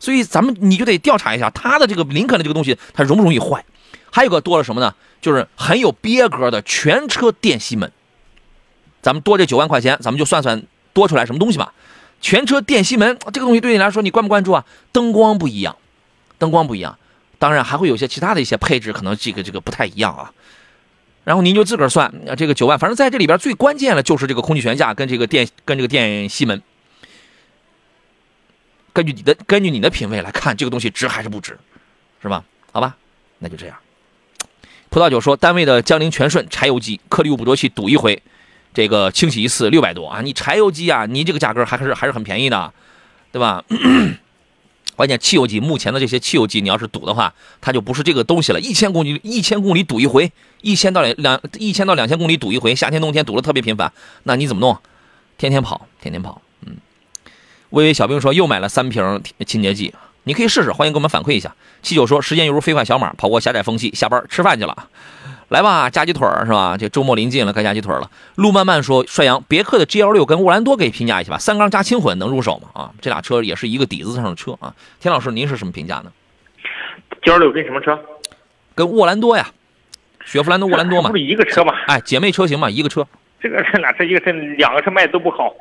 所以咱们你就得调查一下它的这个林肯的这个东西它容不容易坏，还有个多了什么呢？就是很有憋格的全车电吸门。咱们多这九万块钱，咱们就算算多出来什么东西吧。全车电吸门这个东西对你来说，你关不关注啊？灯光不一样，灯光不一样，当然还会有些其他的一些配置，可能这个这个不太一样啊。然后您就自个儿算，这个九万，反正在这里边最关键的就是这个空气悬架跟这个电跟这个电吸门。根据你的根据你的品味来看，这个东西值还是不值，是吧？好吧，那就这样。葡萄酒说，单位的江铃全顺柴油机颗粒物捕捉器赌一回。这个清洗一次六百多啊！你柴油机啊，你这个价格还是还是很便宜的，对吧？关键汽油机，目前的这些汽油机，你要是堵的话，它就不是这个东西了。一千公里，一千公里堵一回，一千到两两一千到两千公里堵一回，夏天冬天堵的特别频繁，那你怎么弄？天天跑，天天跑。嗯，微微小兵说又买了三瓶清洁剂，你可以试试，欢迎给我们反馈一下。七九说时间犹如飞快小马，跑过狭窄缝隙，下班吃饭去了。来吧，加鸡腿儿是吧？这周末临近了，该加鸡腿了。路漫漫说：“帅阳，别克的 GL 六跟沃兰多给评价一下吧，三缸加轻混能入手吗？啊，这俩车也是一个底子上的车啊。田老师，您是什么评价呢？GL 六跟什么车？跟沃兰多呀，雪佛兰的沃兰多嘛，不是一个车嘛？哎，姐妹车型嘛，一个车。这个这俩车，一个车，两个车卖的都不好，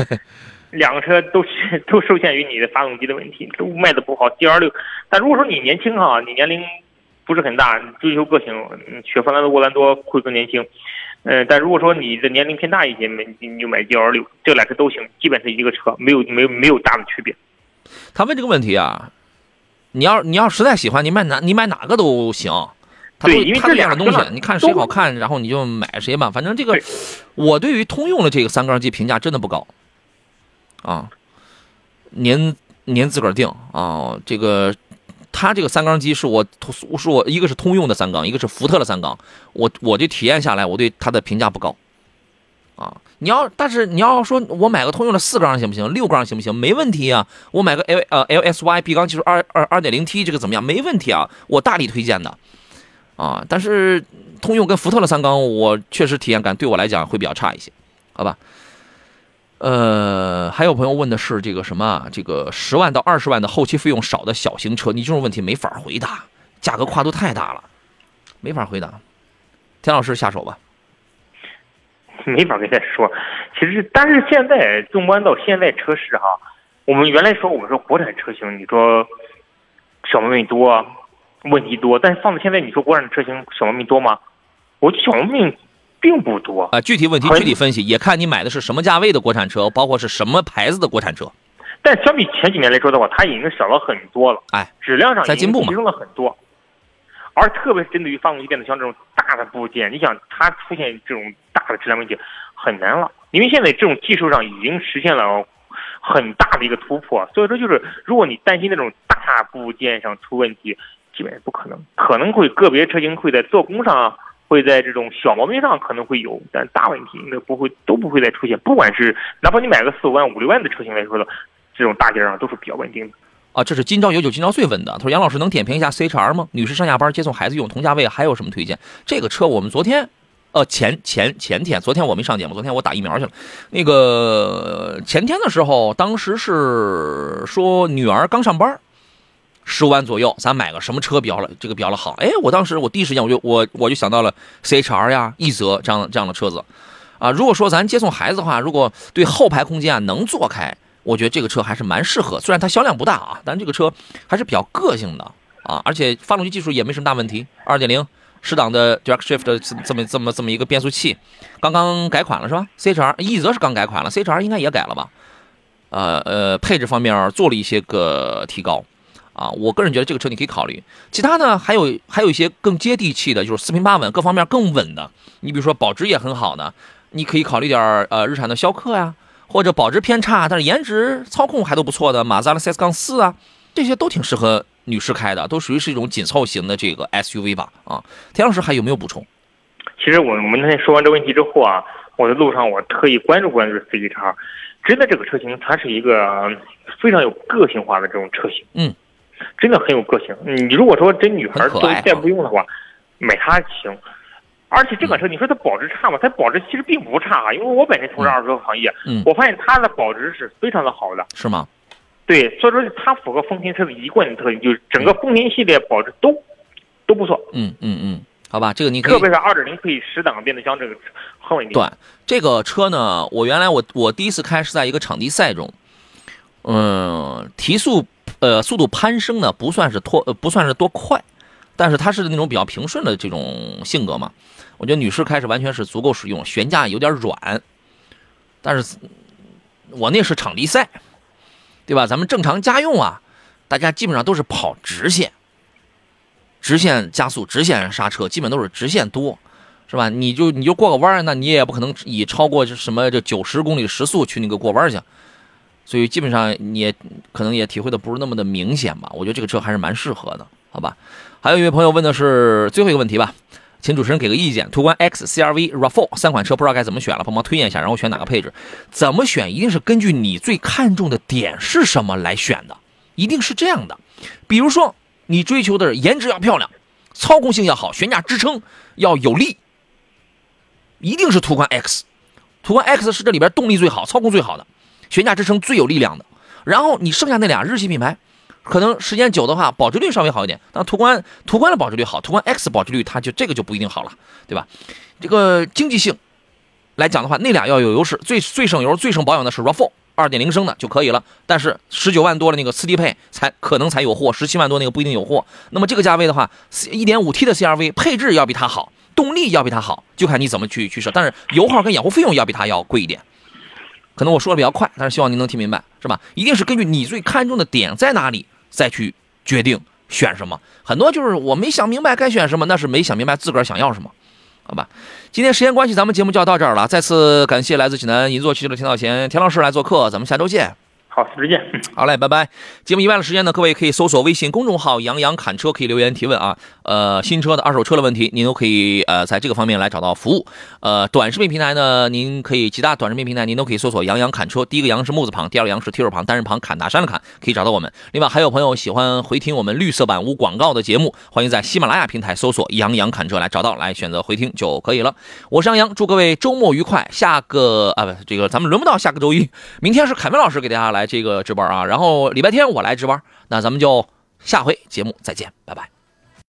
两个车都是 都受限于你的发动机的问题，都卖的不好。GL 六，但如果说你年轻哈，你年龄。”不是很大，追求个性，雪佛兰的沃兰多会更年轻，嗯，但如果说你的年龄偏大一些，没你就买 GL 六，这俩车都行，基本是一个车，没有没有没有大的区别。他问这个问题啊，你要你要实在喜欢，你买哪你买哪个都行。对，因为这两个东西，你看谁好看，然后你就买谁吧。反正这个，我对于通用的这个三缸机评价真的不高，啊，您您自个儿定啊，这个。它这个三缸机是我是我一个是通用的三缸，一个是福特的三缸。我我就体验下来，我对它的评价不高，啊，你要但是你要说我买个通用的四缸行不行？六缸行不行？没问题啊。我买个 L 呃 L S Y 闭缸技术二二二点零 T 这个怎么样？没问题啊，我大力推荐的，啊，但是通用跟福特的三缸，我确实体验感对我来讲会比较差一些，好吧？呃，还有朋友问的是这个什么啊？这个十万到二十万的后期费用少的小型车，你这种问题没法回答，价格跨度太大了，没法回答。田老师下手吧。没法跟他说，其实但是现在纵观到现在车市哈，我们原来说我们说国产车型，你说小毛病多，问题多，但是放到现在你说国产车型小毛病多吗？我小毛病。并不多啊，具体问题具体分析，也看你买的是什么价位的国产车，包括是什么牌子的国产车。但相比前几年来说的话，它已经少了很多了。哎，质量上在进步嘛，提升了很多。而特别是针对于发动机变速箱这种大的部件，你想它出现这种大的质量问题，很难了，因为现在这种技术上已经实现了很大的一个突破，所以说就是如果你担心那种大部件上出问题，基本上不可能，可能会个别车型会在做工上啊。会在这种小毛病上可能会有，但大问题应该不会都不会再出现。不管是哪怕你买个四五万、五六万的车型来说的，这种大件上都是比较稳定的。啊，这是今朝有酒今朝醉问的，他说杨老师能点评一下 CHR 吗？女士上下班接送孩子用，同价位还有什么推荐？这个车我们昨天，呃前前前天，昨天我没上节目，昨天我打疫苗去了。那个前天的时候，当时是说女儿刚上班。十五万左右，咱买个什么车比较了？这个比较的好？哎，我当时我第一时间我就我我就想到了 C H R 呀、奕泽这样这样的车子，啊，如果说咱接送孩子的话，如果对后排空间啊能坐开，我觉得这个车还是蛮适合。虽然它销量不大啊，但这个车还是比较个性的啊，而且发动机技术也没什么大问题。二点零十档的 Direct Shift 的这么这么这么一个变速器，刚刚改款了是吧？C H R 奕泽是刚改款了，C H R 应该也改了吧？呃呃，配置方面做了一些个提高。啊，我个人觉得这个车你可以考虑。其他呢，还有还有一些更接地气的，就是四平八稳，各方面更稳的。你比如说保值也很好的，你可以考虑点呃日产的逍客呀，或者保值偏差但是颜值操控还都不错的马自达的 CS 杠四啊，这些都挺适合女士开的，都属于是一种紧凑型的这个 SUV 吧。啊，田老师还有没有补充？其实我我们那天说完这问题之后啊，我在路上我特意关注关注 C 叉，真的这个车型它是一个非常有个性化的这种车型。嗯。真的很有个性。你如果说真女孩作为代步用的话，买它行。而且这款车，你说它保值差吗？它保值其实并不差啊。因为我本身从事二手车行业，我发现它的保值是非常的好的。是吗？对，所以说它符合丰田车的一贯的特点，就是整个丰田系列保值都都不错。嗯嗯嗯，好吧，这个你可以。特别是二点零配十档变速箱，这个很稳定。对，这个车呢，我原来我我第一次开是在一个场地赛中，嗯，提速。呃，速度攀升呢，不算是拖，不算是多快，但是它是那种比较平顺的这种性格嘛。我觉得女士开是完全是足够使用，悬架有点软，但是我那是场地赛，对吧？咱们正常家用啊，大家基本上都是跑直线，直线加速，直线刹车，基本都是直线多，是吧？你就你就过个弯那你也不可能以超过什么这九十公里时速去那个过弯去。所以基本上你也可能也体会的不是那么的明显吧？我觉得这个车还是蛮适合的，好吧？还有一位朋友问的是最后一个问题吧，请主持人给个意见：途观 X、CRV、RAV4 三款车不知道该怎么选了，帮忙推荐一下，然后选哪个配置？怎么选一定是根据你最看重的点是什么来选的，一定是这样的。比如说你追求的颜值要漂亮，操控性要好，悬架支撑要有力，一定是途观 X。途观 X 是这里边动力最好、操控最好的。悬架支撑最有力量的，然后你剩下那俩日系品牌，可能时间久的话，保值率稍微好一点。但途观途观的保值率好，途观 X 保值率它就这个就不一定好了，对吧？这个经济性来讲的话，那俩要有优势。最最省油、最省保养的是 RAV4 二点零升的就可以了。但是十九万多的那个次低配才可能才有货，十七万多那个不一定有货。那么这个价位的话，一点五 T 的 CRV 配置要比它好，动力要比它好，就看你怎么去取舍。但是油耗跟养护费用要比它要贵一点。可能我说的比较快，但是希望您能听明白，是吧？一定是根据你最看重的点在哪里，再去决定选什么。很多就是我没想明白该选什么，那是没想明白自个儿想要什么，好吧？今天时间关系，咱们节目就要到这儿了。再次感谢来自济南银座汽车的田道贤田老师来做客，咱们下周见。好，再见。好嘞，拜拜。节目以外的时间呢，各位可以搜索微信公众号“杨洋侃车”，可以留言提问啊。呃，新车的、二手车的问题，您都可以呃在这个方面来找到服务。呃，短视频平台呢，您可以其他短视频平台，您都可以搜索“杨洋侃车”。第一个“杨”是木字旁，第二个“杨”是提手旁，单人旁，侃大山的侃，可以找到我们。另外，还有朋友喜欢回听我们绿色版无广告的节目，欢迎在喜马拉雅平台搜索“杨洋侃车”来找到，来选择回听就可以了。我是杨洋，祝各位周末愉快。下个啊不，这个咱们轮不到下个周一，明天是凯文老师给大家来这个值班啊。然后礼拜天我来值班，那咱们就下回节目再见，拜拜。